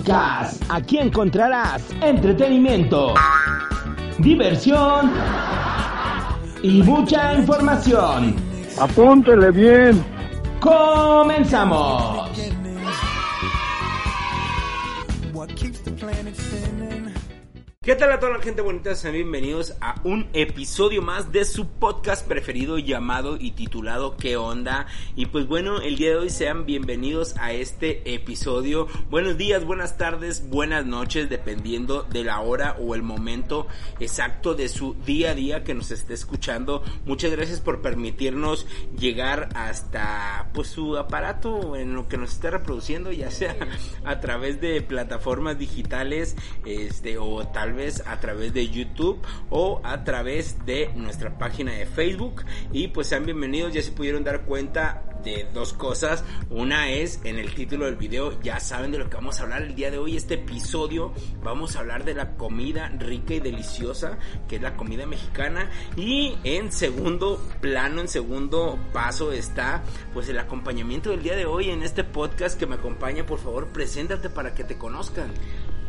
podcast. Aquí encontrarás entretenimiento, diversión y mucha información. Apúntele bien. Comenzamos. ¿Qué tal a toda la gente bonita? Sean bienvenidos a un episodio más de su podcast preferido llamado y titulado ¿Qué onda? Y pues bueno, el día de hoy sean bienvenidos a este episodio. Buenos días, buenas tardes, buenas noches, dependiendo de la hora o el momento exacto de su día a día que nos esté escuchando. Muchas gracias por permitirnos llegar hasta pues su aparato en lo que nos esté reproduciendo, ya sea a través de plataformas digitales, este o tal vez a través de YouTube o a través de nuestra página de Facebook. Y pues sean bienvenidos, ya se pudieron dar cuenta de dos cosas. Una es en el título del video, ya saben de lo que vamos a hablar el día de hoy. Este episodio vamos a hablar de la comida rica y deliciosa, que es la comida mexicana. Y en segundo plano, en segundo paso está pues el acompañamiento del día de hoy en este podcast que me acompaña. Por favor, preséntate para que te conozcan.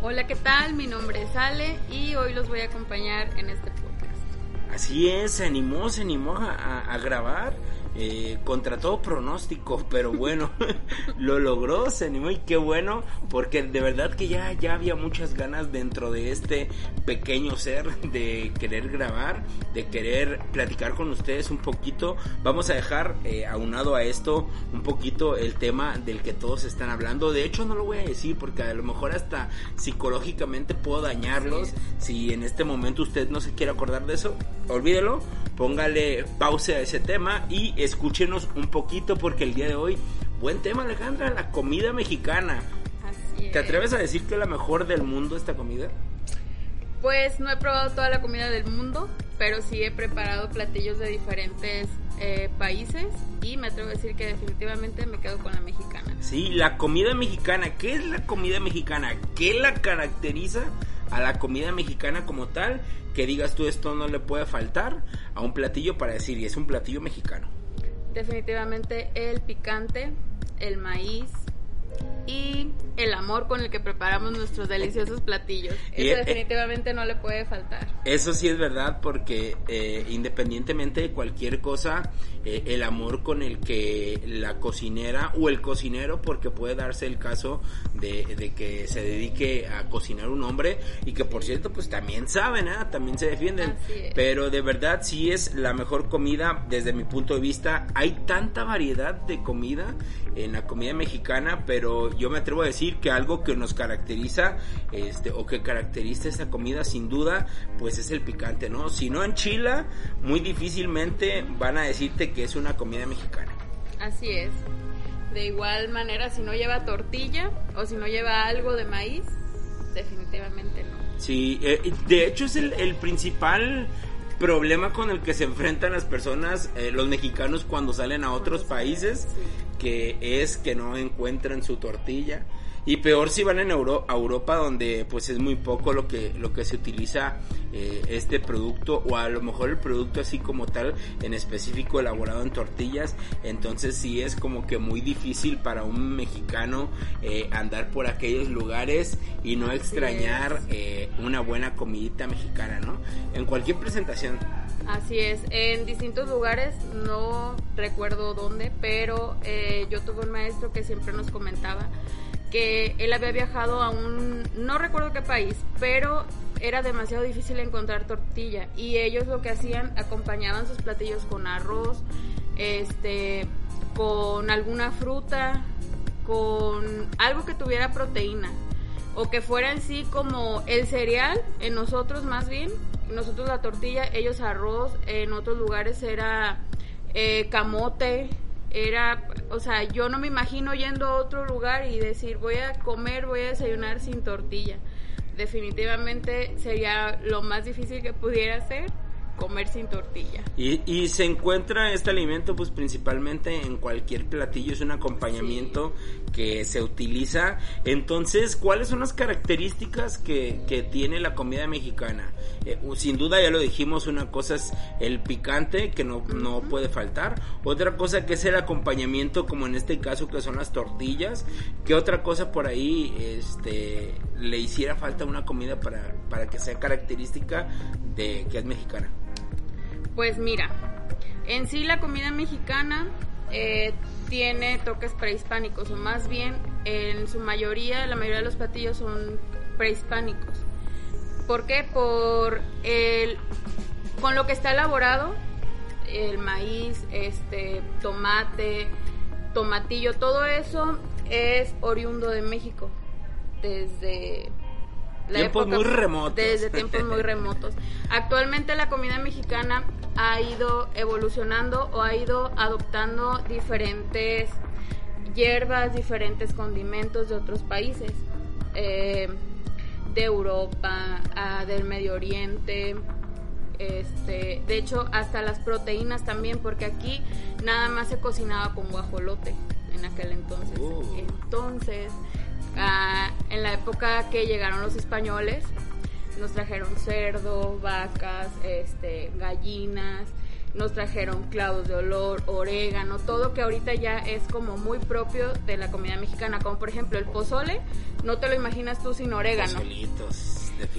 Hola, ¿qué tal? Mi nombre es Ale y hoy los voy a acompañar en este podcast. Así es, se animó, se animó a, a, a grabar. Eh, contra todo pronóstico, pero bueno, lo logró, se animó y qué bueno, porque de verdad que ya, ya había muchas ganas dentro de este pequeño ser de querer grabar, de querer platicar con ustedes un poquito. Vamos a dejar eh, aunado a esto un poquito el tema del que todos están hablando. De hecho, no lo voy a decir porque a lo mejor hasta psicológicamente puedo dañarlos. Si en este momento usted no se quiere acordar de eso, olvídelo, póngale pausa a ese tema y escúchenos un poquito porque el día de hoy, buen tema Alejandra, la comida mexicana. Así es. ¿Te atreves a decir que es la mejor del mundo esta comida? Pues no he probado toda la comida del mundo, pero sí he preparado platillos de diferentes eh, países y me atrevo a decir que definitivamente me quedo con la mexicana. Sí, la comida mexicana. ¿Qué es la comida mexicana? ¿Qué la caracteriza a la comida mexicana como tal? Que digas tú esto no le puede faltar a un platillo para decir, y es un platillo mexicano. Definitivamente el picante, el maíz y el amor con el que preparamos nuestros deliciosos platillos. Y, Eso eh, definitivamente no le puede faltar. Eso sí es verdad porque eh, independientemente de cualquier cosa, eh, el amor con el que la cocinera o el cocinero, porque puede darse el caso de, de que se dedique a cocinar un hombre y que por cierto pues también saben, ¿eh? también se defienden, pero de verdad sí es la mejor comida desde mi punto de vista. Hay tanta variedad de comida en la comida mexicana, pero yo me atrevo a decir que algo que nos caracteriza este o que caracteriza esta comida sin duda pues es el picante, ¿no? Si no enchila, muy difícilmente van a decirte que es una comida mexicana. Así es. De igual manera, si no lleva tortilla o si no lleva algo de maíz, definitivamente no. Sí, eh, de hecho es el, el principal problema con el que se enfrentan las personas, eh, los mexicanos cuando salen a otros países, que es que no encuentran su tortilla. Y peor si van en Euro- a Europa donde pues es muy poco lo que, lo que se utiliza eh, este producto o a lo mejor el producto así como tal en específico elaborado en tortillas. Entonces sí es como que muy difícil para un mexicano eh, andar por aquellos lugares y no extrañar eh, una buena comidita mexicana, ¿no? En cualquier presentación. Así es, en distintos lugares, no recuerdo dónde, pero eh, yo tuve un maestro que siempre nos comentaba que él había viajado a un, no recuerdo qué país, pero era demasiado difícil encontrar tortilla. Y ellos lo que hacían, acompañaban sus platillos con arroz, este, con alguna fruta, con algo que tuviera proteína. O que fuera en sí como el cereal, en nosotros más bien, nosotros la tortilla, ellos arroz, en otros lugares era eh, camote, era, o sea, yo no me imagino yendo a otro lugar y decir voy a comer, voy a desayunar sin tortilla. Definitivamente sería lo más difícil que pudiera hacer comer sin tortilla. Y, y, se encuentra este alimento pues principalmente en cualquier platillo, es un acompañamiento que se utiliza. Entonces, ¿cuáles son las características que, que tiene la comida mexicana? Eh, sin duda ya lo dijimos, una cosa es el picante que no, no puede faltar, otra cosa que es el acompañamiento como en este caso que son las tortillas, que otra cosa por ahí este le hiciera falta una comida para, para que sea característica de que es mexicana. Pues mira, en sí la comida mexicana eh, tiene toques prehispánicos, o más bien en su mayoría, la mayoría de los platillos son prehispánicos. ¿Por qué? Por el, con lo que está elaborado, el maíz, este, tomate, tomatillo, todo eso es oriundo de México desde tiempos muy remotos. Desde tiempos muy remotos. Actualmente la comida mexicana ha ido evolucionando o ha ido adoptando diferentes hierbas, diferentes condimentos de otros países, eh, de Europa, del Medio Oriente. Este, de hecho, hasta las proteínas también, porque aquí nada más se cocinaba con guajolote en aquel entonces. Uh. Entonces, Ah, en la época que llegaron los españoles, nos trajeron cerdo, vacas, este, gallinas, nos trajeron clavos de olor, orégano, todo que ahorita ya es como muy propio de la comida mexicana, como por ejemplo el pozole, no te lo imaginas tú sin orégano.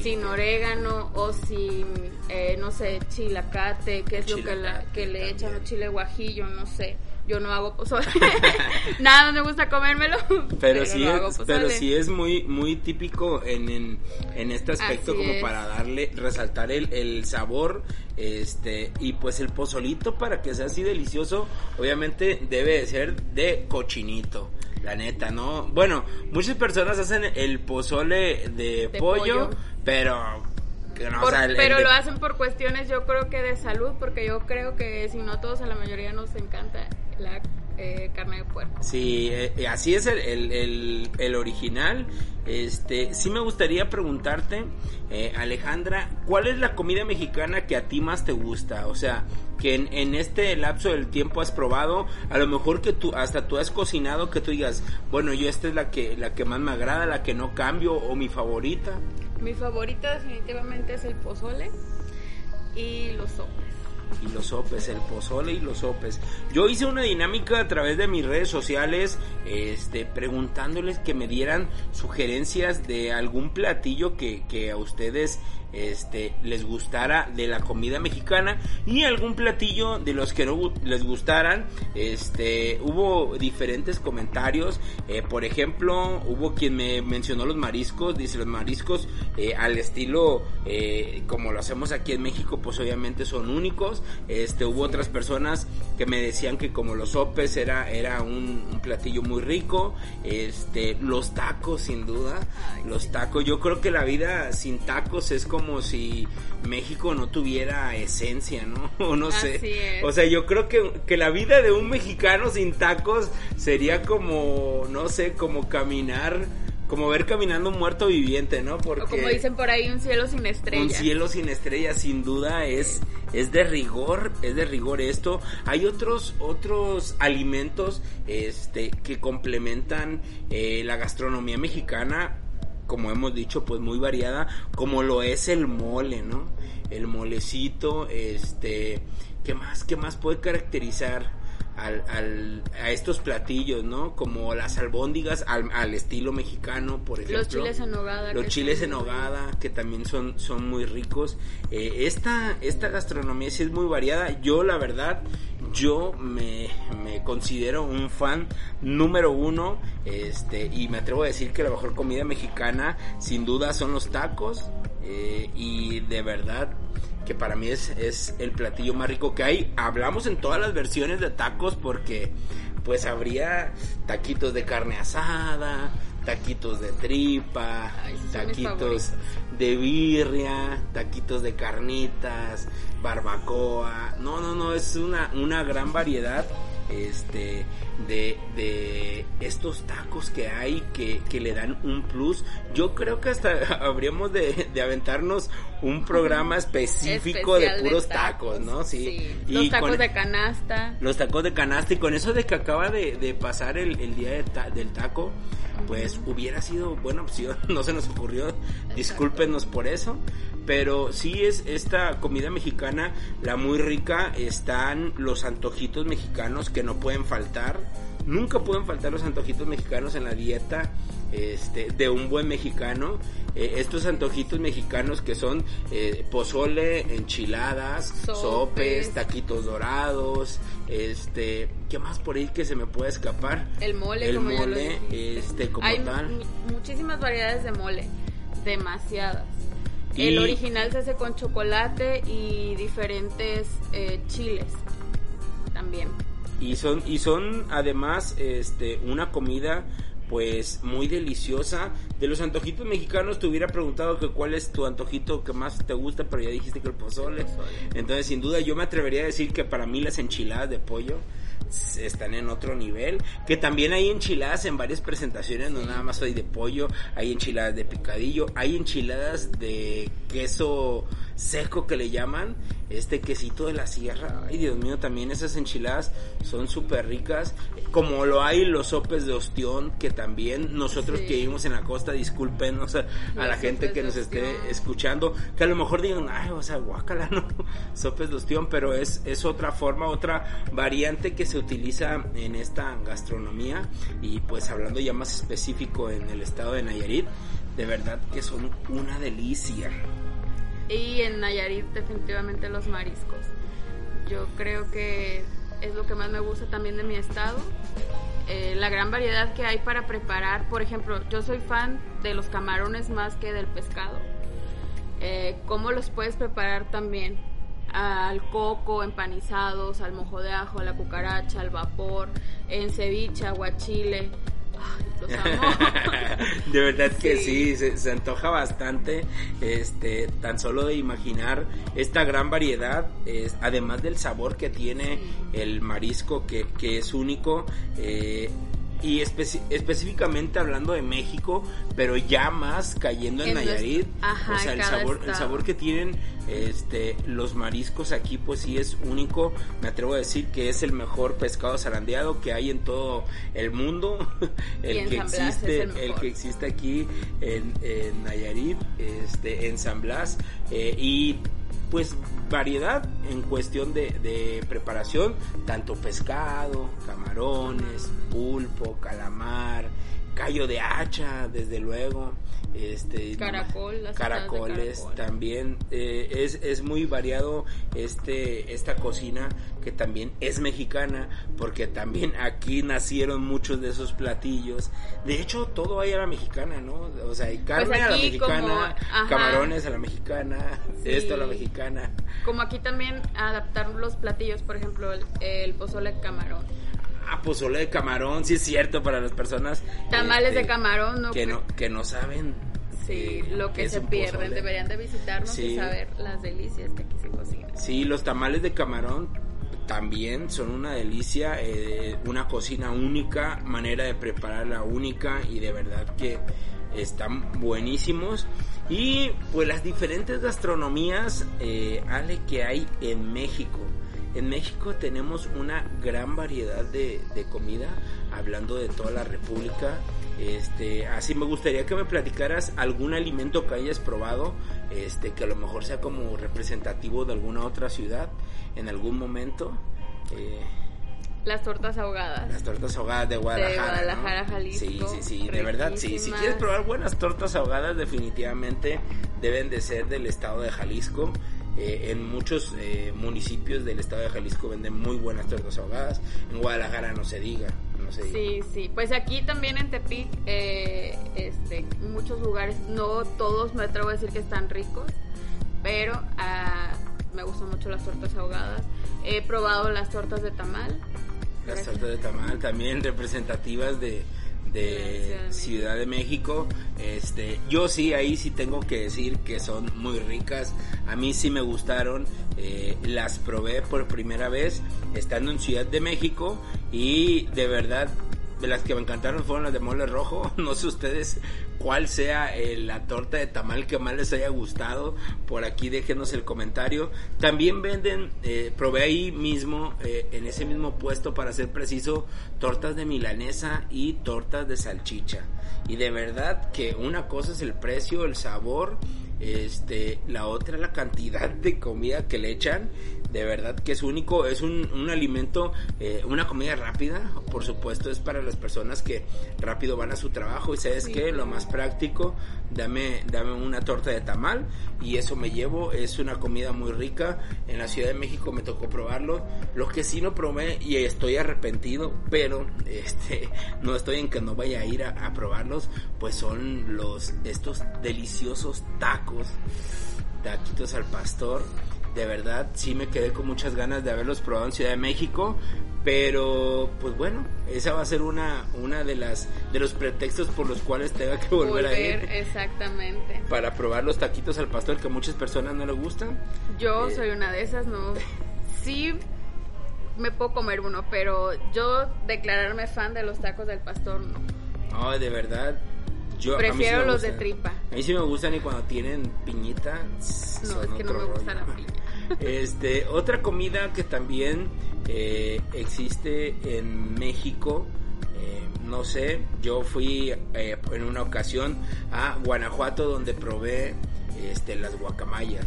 sin orégano o sin, eh, no sé, chilacate, que es lo que, la, que le echan, o chile guajillo, no sé yo no hago pozole. Nada me gusta comérmelo. Pero, sí, es, pero sí es muy muy típico en, en, este aspecto como para darle, resaltar el, el sabor este y pues el pozolito para que sea así delicioso obviamente debe de ser de cochinito la neta no bueno muchas personas hacen el pozole de, pollo, pero pero lo hacen por cuestiones yo creo que de salud porque yo creo que si no todos a la mayoría nos encanta la eh, carne de puerco. Sí, eh, así es el, el, el, original. Este, sí me gustaría preguntarte, eh, Alejandra, ¿cuál es la comida mexicana que a ti más te gusta? O sea, que en, en, este lapso del tiempo has probado, a lo mejor que tú, hasta tú has cocinado, que tú digas, bueno, yo esta es la que, la que más me agrada, la que no cambio, o mi favorita. Mi favorita definitivamente es el pozole y los sopes y los sopes, el pozole y los sopes. Yo hice una dinámica a través de mis redes sociales, este, preguntándoles que me dieran sugerencias de algún platillo que, que a ustedes este, les gustara de la comida mexicana y algún platillo de los que no les gustaran. Este, hubo diferentes comentarios. Eh, por ejemplo, hubo quien me mencionó los mariscos. Dice los mariscos eh, al estilo eh, como lo hacemos aquí en México, pues obviamente son únicos. Este, hubo otras personas que me decían que como los sopes era, era un, un platillo muy rico. Este, los tacos, sin duda. Los tacos, yo creo que la vida sin tacos es como como si México no tuviera esencia, ¿no? O no sé. O sea, yo creo que, que, la vida de un mexicano sin tacos sería como, no sé, como caminar, como ver caminando un muerto viviente, ¿no? Porque o como dicen por ahí, un cielo sin estrellas. Un cielo sin estrellas, sin duda, es, es de rigor, es de rigor esto. Hay otros, otros alimentos este, que complementan eh, la gastronomía mexicana como hemos dicho, pues muy variada, como lo es el mole, ¿no? El molecito, este, ¿qué más, qué más puede caracterizar? Al, al, a estos platillos, ¿no? Como las albóndigas al, estilo mexicano, por ejemplo. Los chiles en nogada. Los chiles en nogada, que también son, son muy ricos. Eh, esta, esta gastronomía sí es muy variada. Yo, la verdad, yo me, considero un fan número uno este, y me atrevo a decir que la mejor comida mexicana sin duda son los tacos eh, y de verdad que para mí es, es el platillo más rico que hay. Hablamos en todas las versiones de tacos porque pues habría taquitos de carne asada, taquitos de tripa, Ay, taquitos de birria, taquitos de carnitas, barbacoa. No, no, no, es una, una gran variedad este de, de estos tacos que hay que, que le dan un plus. Yo creo que hasta habríamos de, de aventarnos un programa específico de puros tacos, ¿no? Sí. Los tacos con- de canasta. los tacos de canasta y con eso de que acaba de, de pasar el, el día ta- del taco, pues hubiera sido buena opción, no se nos ocurrió, discúlpenos por eso, pero sí es esta comida mexicana, la muy rica, están los antojitos mexicanos que no pueden faltar, nunca pueden faltar los antojitos mexicanos en la dieta este, de un buen mexicano. Eh, estos antojitos mexicanos que son eh, pozole, enchiladas, sopes, Sopes. taquitos dorados, este, ¿qué más por ahí que se me puede escapar? El mole, El como mole, este, como Hay tal. muchísimas variedades de mole, demasiadas. Y- El original se hace con chocolate y diferentes eh, chiles también. Y son, y son además este, una comida pues muy deliciosa. De los antojitos mexicanos te hubiera preguntado que cuál es tu antojito que más te gusta, pero ya dijiste que el pozole. Entonces sin duda yo me atrevería a decir que para mí las enchiladas de pollo están en otro nivel. Que también hay enchiladas en varias presentaciones, no nada más hay de pollo, hay enchiladas de picadillo, hay enchiladas de queso seco que le llaman, este quesito de la sierra. Ay, Dios mío, también esas enchiladas son súper ricas. Como lo hay los sopes de ostión, que también nosotros Sí. que vivimos en la costa, discúlpenos a, a la gente que nos esté escuchando, que a lo mejor digan, ay, o sea, guácala, no, sopes de ostión, pero es, es otra forma, otra variante que se utiliza en esta gastronomía y pues hablando ya más específico en el estado de Nayarit, de verdad que son una delicia. Y en Nayarit definitivamente los mariscos. Yo creo que es lo que más me gusta también de mi estado. Eh, la gran variedad que hay para preparar. Por ejemplo, yo soy fan de los camarones más que del pescado. Eh, ¿Cómo los puedes preparar también? Al coco, empanizados, al mojo de ajo, a la cucaracha, al vapor, en ceviche, aguachile. Ay, los amo. de verdad que sí, Sí. se, se antoja bastante, este, tan solo de imaginar esta gran variedad, es, además del sabor que tiene el marisco que, que es único, eh, y específicamente hablando de México, pero ya más cayendo en, En Nayarit, ajá, o sea, el sabor, el sabor que tienen este los mariscos aquí pues sí es único me atrevo a decir que es el mejor pescado zarandeado que hay en todo el mundo el que San existe el el, que existe aquí en, en Nayarit este en San Blas eh, y pues variedad en cuestión de, de preparación tanto pescado camarones pulpo calamar callo de hacha desde luego este Caracol, las caracoles caracol. también eh, es, es muy variado este esta cocina que también es mexicana porque también aquí nacieron muchos de esos platillos de hecho todo hay a la mexicana no o sea hay carne a la Pues como- mexicana camarones a la mexicana Sí. esto a la mexicana Como aquí también adaptar los platillos, por ejemplo, el, el pozole de camarón. Ah pozole de camarón sí es cierto para las personas Tamales de camarón, ¿no? que no que no saben Sí, eh, lo que se pierden. pozole. Deberían de visitarnos Sí. y saber las delicias que aquí se cocinan. Sí, los tamales de camarón también son una delicia, eh, una cocina única, manera de prepararla única y de verdad que están buenísimos. Y pues las diferentes gastronomías, eh, Ale, que hay en México. En México tenemos una gran variedad de, de comida, hablando de toda la República. Este, así me gustaría que me platicaras algún alimento que hayas probado, este, que a lo mejor sea como representativo de alguna otra ciudad en algún momento. Eh, Las tortas ahogadas. las tortas ahogadas de Guadalajara. ¿no? Guadalajara, Jalisco, Sí, sí, sí, de verdad, sí. Si quieres probar buenas tortas ahogadas, definitivamente deben de ser del estado de Jalisco. Eh, en muchos eh, municipios del estado de Jalisco venden muy buenas tortas ahogadas. En Guadalajara no se diga, no se diga. Sí, sí. Pues aquí también en Tepic, eh, este, muchos lugares, no todos me atrevo a decir que están ricos, pero ah, me gustan mucho las tortas ahogadas. He probado las tortas de tamal. Las tortas de tamal también representativas de, de Ciudad de México. Este, yo sí, ahí sí tengo que decir que son muy ricas. A mí sí me gustaron. Eh, las probé por primera vez estando en Ciudad de México y de verdad las que me encantaron fueron las de mole rojo. No sé ustedes cuál sea eh, la torta de tamal que más les haya gustado. Por aquí déjenos el comentario. También venden, eh, probé ahí mismo, eh, en ese mismo puesto, para ser preciso, tortas de milanesa y tortas de salchicha. Y de verdad que una cosa es el precio, el sabor, este, la otra la cantidad de comida que le echan de verdad que es único, es un, un alimento, eh, una comida rápida, por supuesto es para las personas que rápido van a su trabajo y sabes que lo más práctico, dame, dame una torta de tamal y eso me llevo, es una comida muy rica, en la Ciudad de México me tocó probarlo, lo que sí no probé y estoy arrepentido, pero este no estoy en que no vaya a ir a, a probarlos, pues son los estos deliciosos tacos, taquitos al pastor de verdad sí me quedé con muchas ganas de haberlos probado en Ciudad de México, pero pues bueno, esa va a ser una una de las de los pretextos por los cuales tenga que volver, a ir. Exactamente. Para probar los taquitos al pastor que a muchas personas no le gustan. Yo eh, soy una de esas, no. Sí me puedo comer uno, pero yo declararme fan de los tacos del pastor no. No, de verdad, yo, Prefiero los de tripa. A mí sí me gustan y cuando tienen piñita. No, es que no me gusta la piña. Este, otra comida que también eh, existe en México, eh, no sé, yo fui eh, en una ocasión a Guanajuato donde probé este, las guacamayas.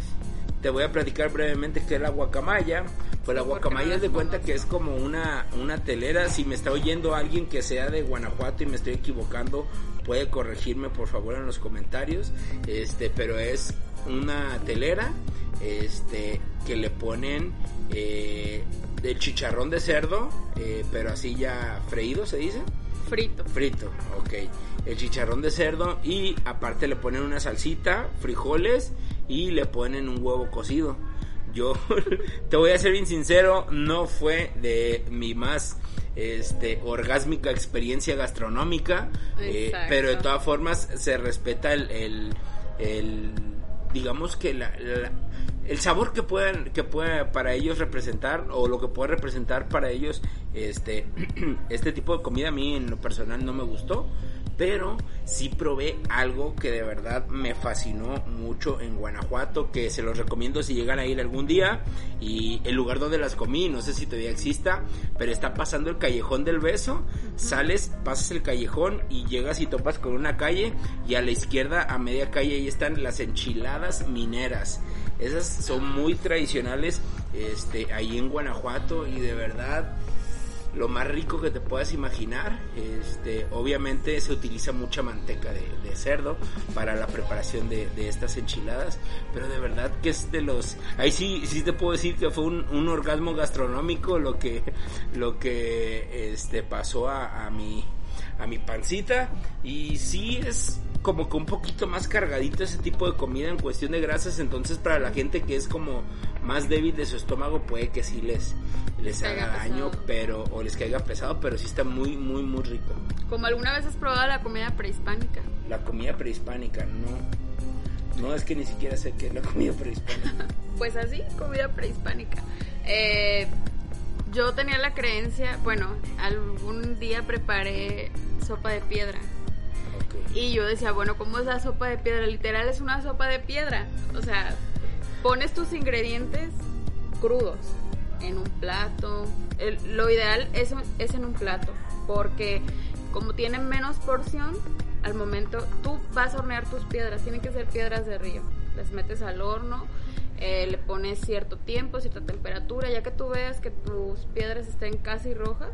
Te voy a platicar brevemente qué es la guacamaya. Pues la guacamaya es de cuenta que es como una, una telera. Si me está oyendo alguien que sea de Guanajuato y me estoy equivocando, puede corregirme por favor en los comentarios. Este, pero es una telera este que le ponen eh, de chicharrón de cerdo, eh, pero así ya freído se dice. Frito. Frito, ok. El chicharrón de cerdo y aparte le ponen una salsita, frijoles y le ponen un huevo cocido. Yo te voy a ser bien sincero, no fue de mi más este orgásmica experiencia gastronómica, eh, pero de todas formas se respeta el, el, digamos que la, el sabor que puedan que pueda para ellos representar o lo que puede representar para ellos este este tipo de comida a mí en lo personal no me gustó pero sí probé algo que de verdad me fascinó mucho en Guanajuato, que se los recomiendo si llegan a ir algún día. Y el lugar donde las comí, no sé si todavía exista, pero está pasando el callejón del beso. Sales, pasas el callejón y llegas y topas con una calle y a la izquierda, a media calle, ahí están las enchiladas mineras. Esas son muy tradicionales este, ahí en Guanajuato y de verdad lo más rico que te puedas imaginar. Este, obviamente se utiliza mucha manteca de, cerdo para la preparación de, estas enchiladas, pero de verdad que es de los, ahí sí, sí te puedo decir que fue un, orgasmo gastronómico lo que, lo que este, pasó a, mi, a mi pancita y sí es como que un poquito más cargadito ese tipo de comida en cuestión de grasas, entonces para la gente que es como más débil de su estómago puede que sí les, les haga daño, pero o les caiga pesado, pero sí está muy muy muy rico. Como alguna vez has probado la comida prehispánica? La comida prehispánica, no. No es que ni siquiera sé qué es la comida prehispánica. pues así, comida prehispánica. Eh, yo tenía la creencia, bueno, algún día preparé sopa de piedra y yo decía, bueno, ¿cómo es la sopa de piedra? Literal es una sopa de piedra. O sea, pones tus ingredientes crudos en un plato. lo ideal es, es en un plato, porque como tienen menos porción, al momento tú vas a hornear tus piedras, tienen que ser piedras de río. Las metes al horno, eh, le pones cierto tiempo, cierta temperatura, ya que tú veas que tus piedras estén casi rojas,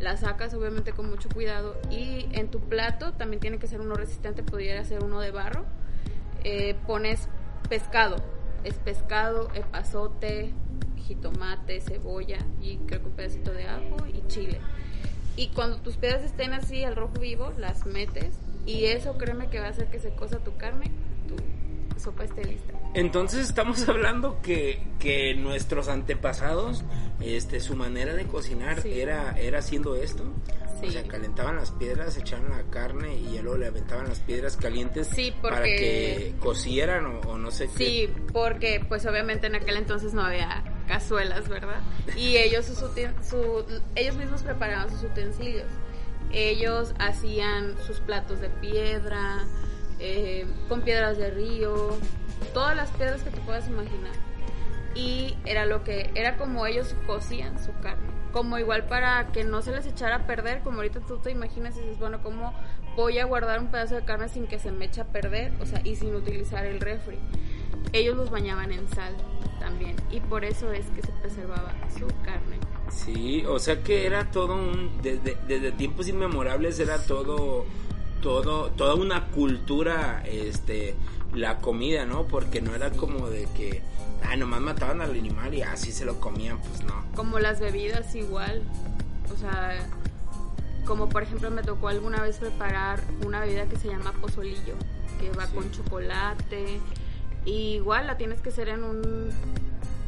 la sacas obviamente con mucho cuidado y en tu plato también tiene que ser uno resistente, pudiera ser uno de barro. Eh, pones pescado, es pescado, epazote, jitomate, cebolla y creo que un pedacito de ajo y chile. Y cuando tus piedras estén así al rojo vivo, las metes y eso créeme que va a hacer que se cosa tu carne, tu sopa esté lista. Entonces estamos hablando que, que nuestros antepasados, este, su manera de cocinar era, era haciendo esto. Sí. O sea, calentaban las piedras, echaban la carne y ya luego le aventaban las piedras calientes Sí, para que cocieran o, o no sé qué. Sí, porque pues obviamente en aquel entonces no había cazuelas, ¿verdad? Y ellos, sus su- ellos mismos preparaban sus utensilios. Ellos hacían sus platos de piedra, eh, con piedras de río, todas las piedras que te puedas imaginar. Y era lo que, era como ellos cocían su carne. Como igual para que no se les echara a perder, como ahorita tú te imaginas y dices, bueno, ¿cómo voy a guardar un pedazo de carne sin que se me eche a perder? O sea, y sin utilizar el refri. Ellos los bañaban en sal también. Y por eso es que se preservaba su carne. Sí, o sea que era todo un desde, desde tiempos inmemorables era todo todo toda una cultura este la comida, ¿no? Porque no era como de que ah, nomás mataban al animal y así se lo comían, pues no. Como las bebidas igual. O sea, como por ejemplo me tocó alguna vez preparar una bebida que se llama pozolillo, que va Sí. con chocolate. Y igual la tienes que hacer en un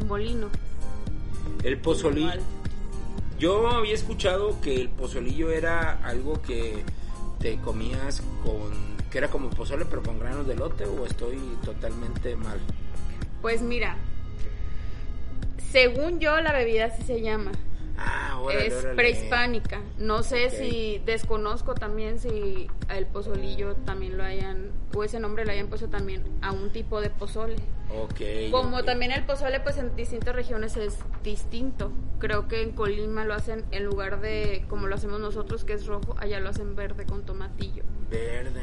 molino. El pozolillo Igual. Yo había escuchado que el pozolillo era algo que te comías con que era como pozole pero con granos de lote o estoy totalmente mal. Pues mira, según yo la bebida así se llama. Ah, órale, es prehispánica. No sé si desconozco también si el pozolillo también lo hayan o ese nombre lo hayan puesto también a un tipo de pozole. Ok. Como también el pozole pues en distintas regiones es distinto. Creo que en Colima lo hacen en lugar de como lo hacemos nosotros que es rojo, allá lo hacen verde con tomatillo. Verde.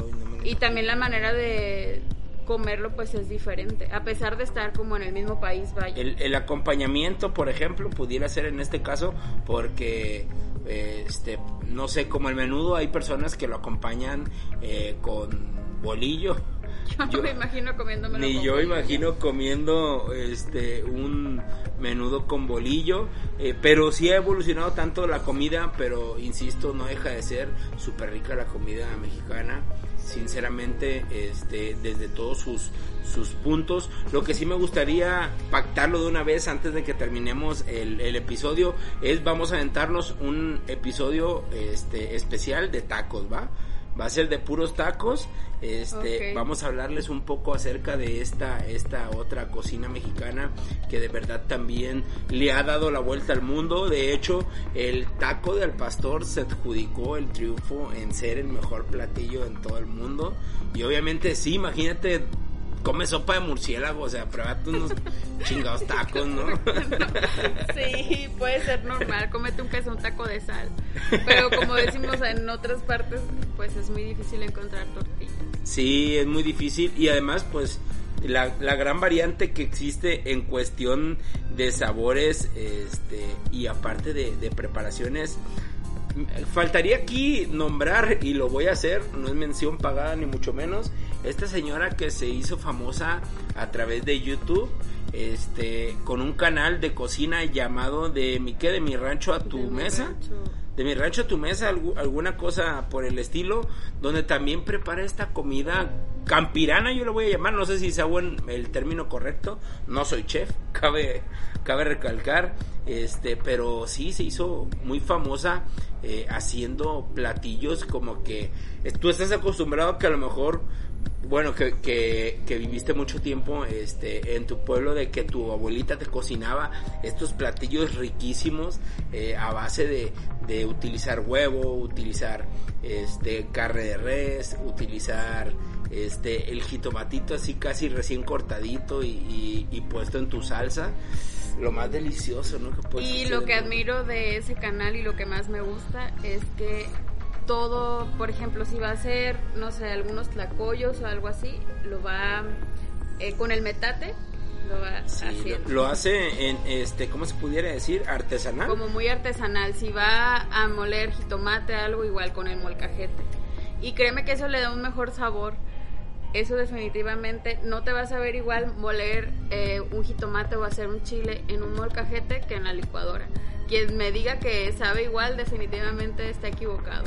Ay, no me Y también la manera de comerlo pues es diferente, a pesar de estar como en el mismo país, vaya. El, acompañamiento, por ejemplo, pudiera ser en este caso porque, eh, este, no sé, como el menudo hay personas que lo acompañan eh, con bolillo. Yo no me imagino comiéndomelo Ni con yo bolillo. imagino comiendo este un menudo con bolillo, eh, pero sí ha evolucionado tanto la comida, pero insisto, no deja de ser súper rica la comida mexicana, sinceramente, este, desde todos sus, sus puntos. Lo que sí me gustaría pactarlo de una vez antes de que terminemos el, el episodio es vamos a aventarnos un episodio este, especial de tacos, ¿va? Va a ser de puros tacos. Este, vamos a hablarles un poco acerca de esta, esta otra cocina mexicana que de verdad también le ha dado la vuelta al mundo. De hecho, el taco del pastor se adjudicó el triunfo en ser el mejor platillo en todo el mundo. Y obviamente sí, imagínate, come sopa de murciélago, o sea, pruébate unos chingados tacos, ¿no? Sí, puede ser normal, cómete un queso, un taco de sal. Pero como decimos en otras partes, pues es muy difícil encontrar tortillas. Sí, es muy difícil y además pues la, la gran variante que existe en cuestión de sabores este y aparte de, de preparaciones faltaría aquí nombrar y lo voy a hacer no es mención pagada ni mucho menos esta señora que se hizo famosa a través de YouTube este con un canal de cocina llamado de mi qué de mi rancho a tu De mesa. de mi rancho a tu mesa, algu- alguna cosa por el estilo, donde también prepara esta comida campirana, yo le voy a llamar, no sé si sea buen el término correcto, no soy chef, cabe, cabe recalcar, este, pero sí se hizo muy famosa eh, haciendo platillos como que tú estás acostumbrado que a lo mejor bueno, que, que, que viviste mucho tiempo este, en tu pueblo, de que tu abuelita te cocinaba estos platillos riquísimos eh, a base de, de utilizar huevo, utilizar este, carne de res, utilizar este, el jitomatito así casi recién cortadito y, y- y puesto en tu salsa. Lo más delicioso, ¿no? Que Y lo que admiro de ese canal y lo que más me gusta es que todo, por ejemplo, si va a hacer, no sé, algunos tlacoyos o algo así, lo va eh, con el metate, lo va Sí, haciendo. lo, lo hace en, este, ¿cómo se pudiera decir? Artesanal. Como muy artesanal. Si va a moler jitomate, algo igual con el molcajete. Y créeme que eso le da un mejor sabor. Eso definitivamente no te vas a ver igual moler eh, un jitomate o hacer un chile en un molcajete que en la licuadora. quien me diga que sabe igual definitivamente está equivocado.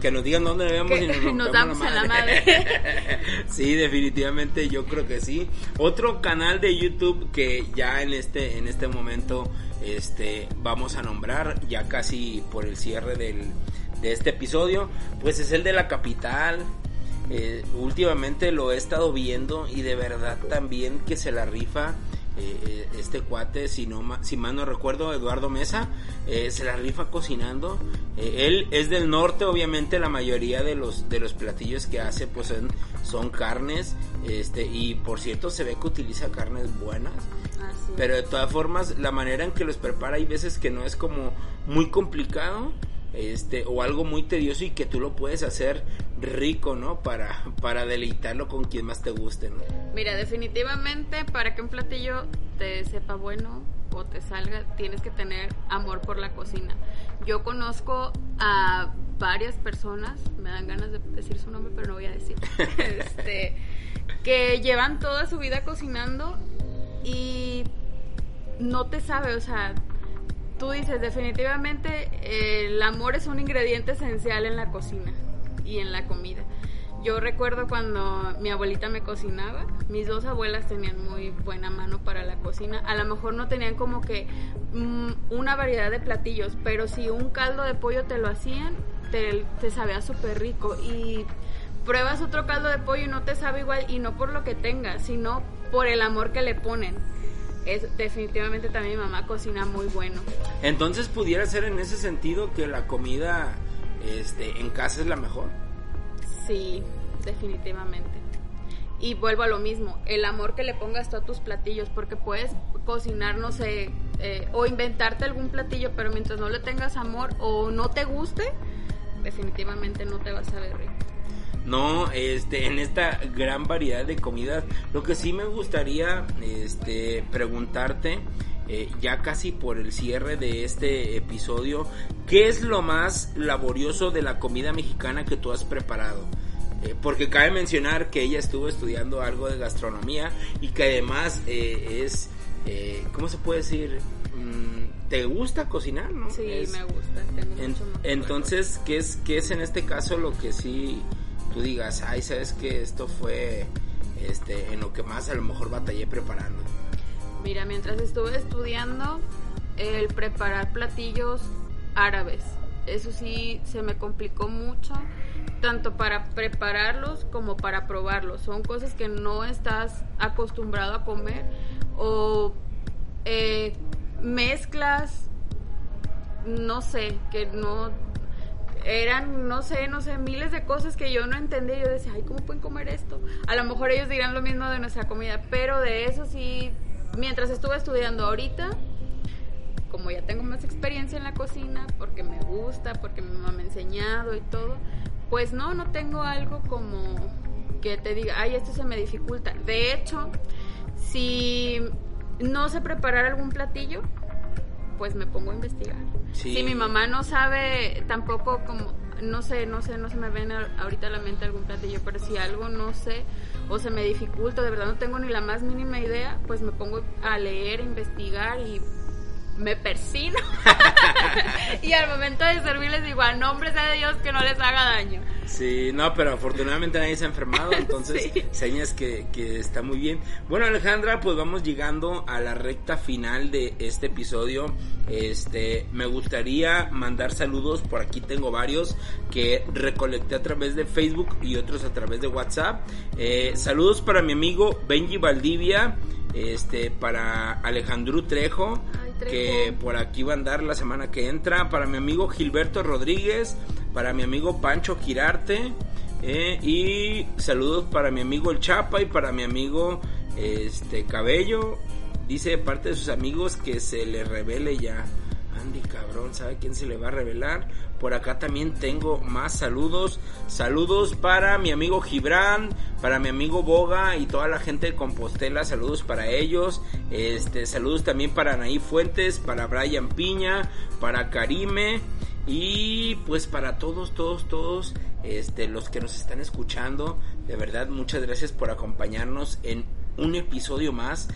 Que, nos digan dónde vemos y nos, nos damos la madre. sí, definitivamente yo creo que sí. Otro canal de YouTube que ya en este en este momento este vamos a nombrar ya casi por el cierre del, de este episodio, pues es el de la capital. Eh, últimamente lo he estado viendo y de verdad también que se la rifa eh, eh, este cuate, si, no, si mal no recuerdo, Eduardo Mesa, eh, se la rifa cocinando. él es del norte, obviamente la mayoría de los, de los platillos que hace pues son, son carnes, este, y por cierto se ve que utiliza carnes buenas. Pero de todas formas, la manera en que los prepara hay veces que no es como muy complicado este o algo muy tedioso y que tú lo puedes hacer rico, ¿no? Para para deleitarlo con quien más te guste, ¿no? Mira, definitivamente para que un platillo te sepa bueno o te salga, tienes que tener amor por la cocina. Yo conozco a varias personas, me dan ganas de decir su nombre, pero no voy a decir. este que llevan toda su vida cocinando y no te sabe, o sea, tú dices, definitivamente el amor es un ingrediente esencial en la cocina y en la comida. Yo recuerdo cuando mi abuelita me cocinaba, mis dos abuelas tenían muy buena mano para la cocina. A lo mejor no tenían como que mm, una variedad de platillos, pero si un caldo de pollo te lo hacían, te, te sabía súper rico. Y pruebas otro caldo de pollo y no te sabe igual, y no por lo que tenga, sino por el amor que le ponen es definitivamente también mi mamá cocina muy bueno. Entonces pudiera ser en ese sentido que la comida este, en casa es la mejor. Sí, definitivamente. Y vuelvo a lo mismo, el amor que le pongas tú a tus platillos, porque puedes cocinar, no sé, eh, o inventarte algún platillo, pero mientras no le tengas amor o no te guste, definitivamente no te vas a ver rico. No, este, en esta gran variedad de comidas, lo que sí me gustaría, este, preguntarte, eh, ya casi por el cierre de este episodio, ¿qué es lo más laborioso de la comida mexicana que tú has preparado? Eh, porque cabe mencionar que ella estuvo estudiando algo de gastronomía y que además eh, es, ¿cómo se puede decir? Mm, ¿Te gusta cocinar, no? Sí, me gusta. entonces, ¿qué es, ¿qué es en este caso lo que sí tú digas, ay, sabes que esto fue este, en lo que más a lo mejor batallé preparando? Mira, mientras estuve estudiando, el preparar platillos árabes, eso sí se me complicó mucho, tanto para prepararlos como para probarlos. Son cosas que no estás acostumbrado a comer o eh, mezclas, no sé, que no eran, no sé, no sé, miles de cosas que yo no entendía. Yo decía, ay, ¿cómo pueden comer esto? A lo mejor ellos dirán lo mismo de nuestra comida, pero de eso sí, mientras estuve estudiando ahorita, como ya tengo más experiencia en la cocina, porque me gusta, porque mi mamá me ha enseñado y todo, pues no, no tengo algo como que te diga, ay, esto se me dificulta. De hecho, si no sé preparar algún platillo, pues me pongo a investigar. Si mi mamá no sabe tampoco como no sé, no sé, no se me ven ahorita a la mente algún platillo, pero si algo no sé o se me dificulta, de verdad no tengo ni la más mínima idea, pues me pongo a leer, a investigar y me persino. y al momento de servirles digo, a nombre sea de Dios que no les haga daño. Sí, no, pero afortunadamente nadie se ha enfermado, entonces señas que, que, está muy bien. Bueno, Alejandra, pues vamos llegando a la recta final de este episodio. Este, me gustaría mandar saludos, por aquí tengo varios que recolecté a través de Facebook y otros a través de WhatsApp. Eh, saludos para mi amigo Benji Valdivia, este, para Alejandro Trejo que por aquí va a andar la semana que entra. Para mi amigo Gilberto Rodríguez, para mi amigo Pancho Girarte. Eh, y saludos para mi amigo El Chapa y para mi amigo este Cabello. Dice de parte de sus amigos que se le revele ya. Andy cabrón, ¿sabe quién se le va a revelar? Por acá también tengo más saludos. Saludos para mi amigo Gibran, para mi amigo Boga y toda la gente de Compostela. Saludos para ellos. Este, saludos también para Anaí Fuentes, para Brian Piña, para Karime y pues para todos, todos, todos este, los que nos están escuchando. De verdad, muchas gracias por acompañarnos en un episodio más.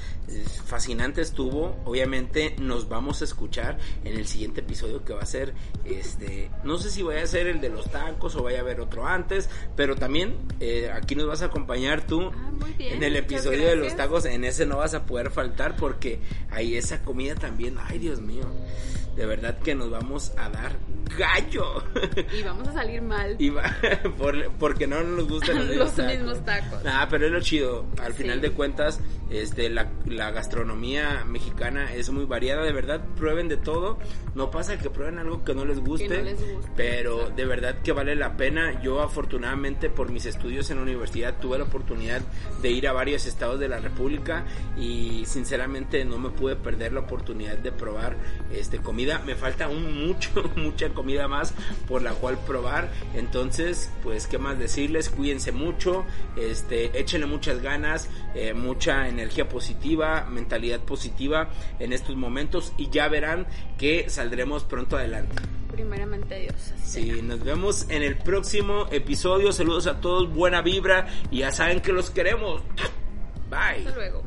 Fascinante estuvo. Obviamente nos vamos a escuchar en el siguiente episodio que va a ser este. No sé si vaya a ser el de los tacos o vaya a haber otro antes. Pero también eh, aquí nos vas a acompañar tú Ah, muy bien, en el episodio de los tacos. En ese no vas a poder faltar porque ahí esa comida también. Ay, Dios mío. De verdad que nos vamos a dar gallo. Y vamos a salir mal. Y va- por- porque no nos gustan los, mismos tacos. Ah, pero es lo chido. Al Sí. final de cuentas, este, la, la gastronomía mexicana es muy variada. De verdad, prueben de todo. No pasa que prueben algo que no les guste. Que no les guste, Pero exacto. de verdad que vale la pena. Yo, afortunadamente, por mis estudios en la universidad, tuve la oportunidad de ir a varios estados de la República. Y sinceramente, no me pude perder la oportunidad de probar este comida. Me falta un mucho, mucha comida más por la cual probar. Entonces, pues, ¿qué más decirles? Cuídense mucho, este, échenle muchas ganas, eh, mucha energía positiva, mentalidad positiva en estos momentos y ya verán que saldremos pronto adelante. Primeramente Dios. Sí, nos vemos en el próximo episodio. Saludos a todos, buena vibra y ya saben que los queremos. Bye. Hasta luego.